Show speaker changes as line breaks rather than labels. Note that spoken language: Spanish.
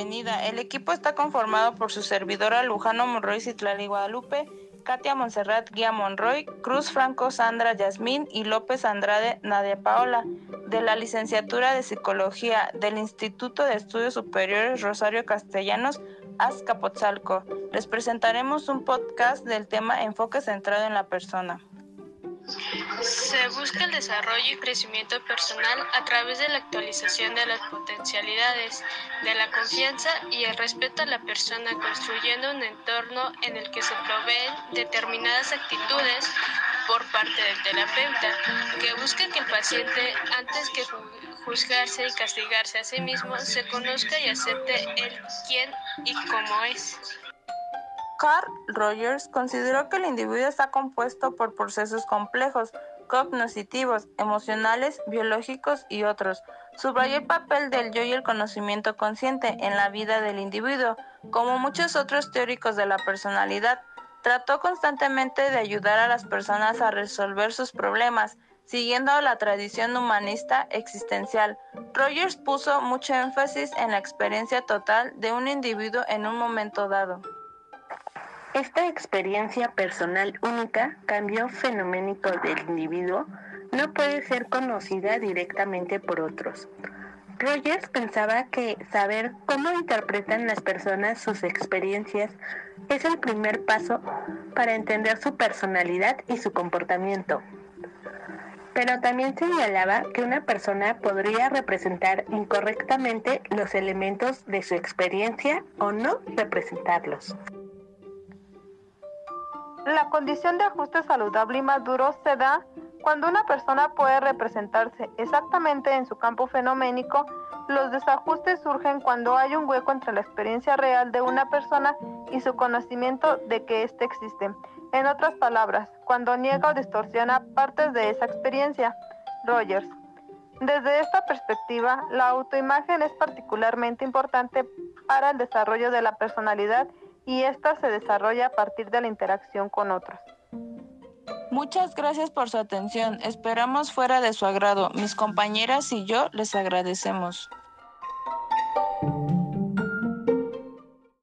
bienvenida. El equipo está conformado por su servidora Lujano Monroy Citlali Guadalupe, Katia Monserrat Guía Monroy, Cruz Franco Sandra Yasmín y López Andrade Nadia Paola, de la licenciatura de Psicología del Instituto de Estudios Superiores Rosario Castellanos, Azcapotzalco. Les presentaremos un podcast del tema Enfoque centrado en la persona.
Se busca el desarrollo y crecimiento personal a través de la actualización de las potencialidades, de la confianza y el respeto a la persona, construyendo un entorno en el que se proveen determinadas actitudes por parte del terapeuta, que busca que el paciente, antes que juzgarse y castigarse a sí mismo, se conozca y acepte el quién y cómo es.
Carl Rogers consideró que el individuo está compuesto por procesos complejos, cognitivos, emocionales, biológicos y otros. Subrayó el papel del yo y el conocimiento consciente en la vida del individuo. Como muchos otros teóricos de la personalidad, trató constantemente de ayudar a las personas a resolver sus problemas, siguiendo la tradición humanista existencial. Rogers puso mucho énfasis en la experiencia total de un individuo en un momento dado.
Esta experiencia personal única, cambio fenoménico del individuo, no puede ser conocida directamente por otros. Rogers pensaba que saber cómo interpretan las personas sus experiencias es el primer paso para entender su personalidad y su comportamiento. Pero también señalaba que una persona podría representar incorrectamente los elementos de su experiencia o no representarlos.
La condición de ajuste saludable y maduro se da cuando una persona puede representarse exactamente en su campo fenoménico. Los desajustes surgen cuando hay un hueco entre la experiencia real de una persona y su conocimiento de que éste existe. En otras palabras, cuando niega o distorsiona partes de esa experiencia. Rogers. Desde esta perspectiva, la autoimagen es particularmente importante para el desarrollo de la personalidad y esta se desarrolla a partir de la interacción con otros.
Muchas gracias por su atención. Esperamos fuera de su agrado. Mis compañeras y yo les agradecemos.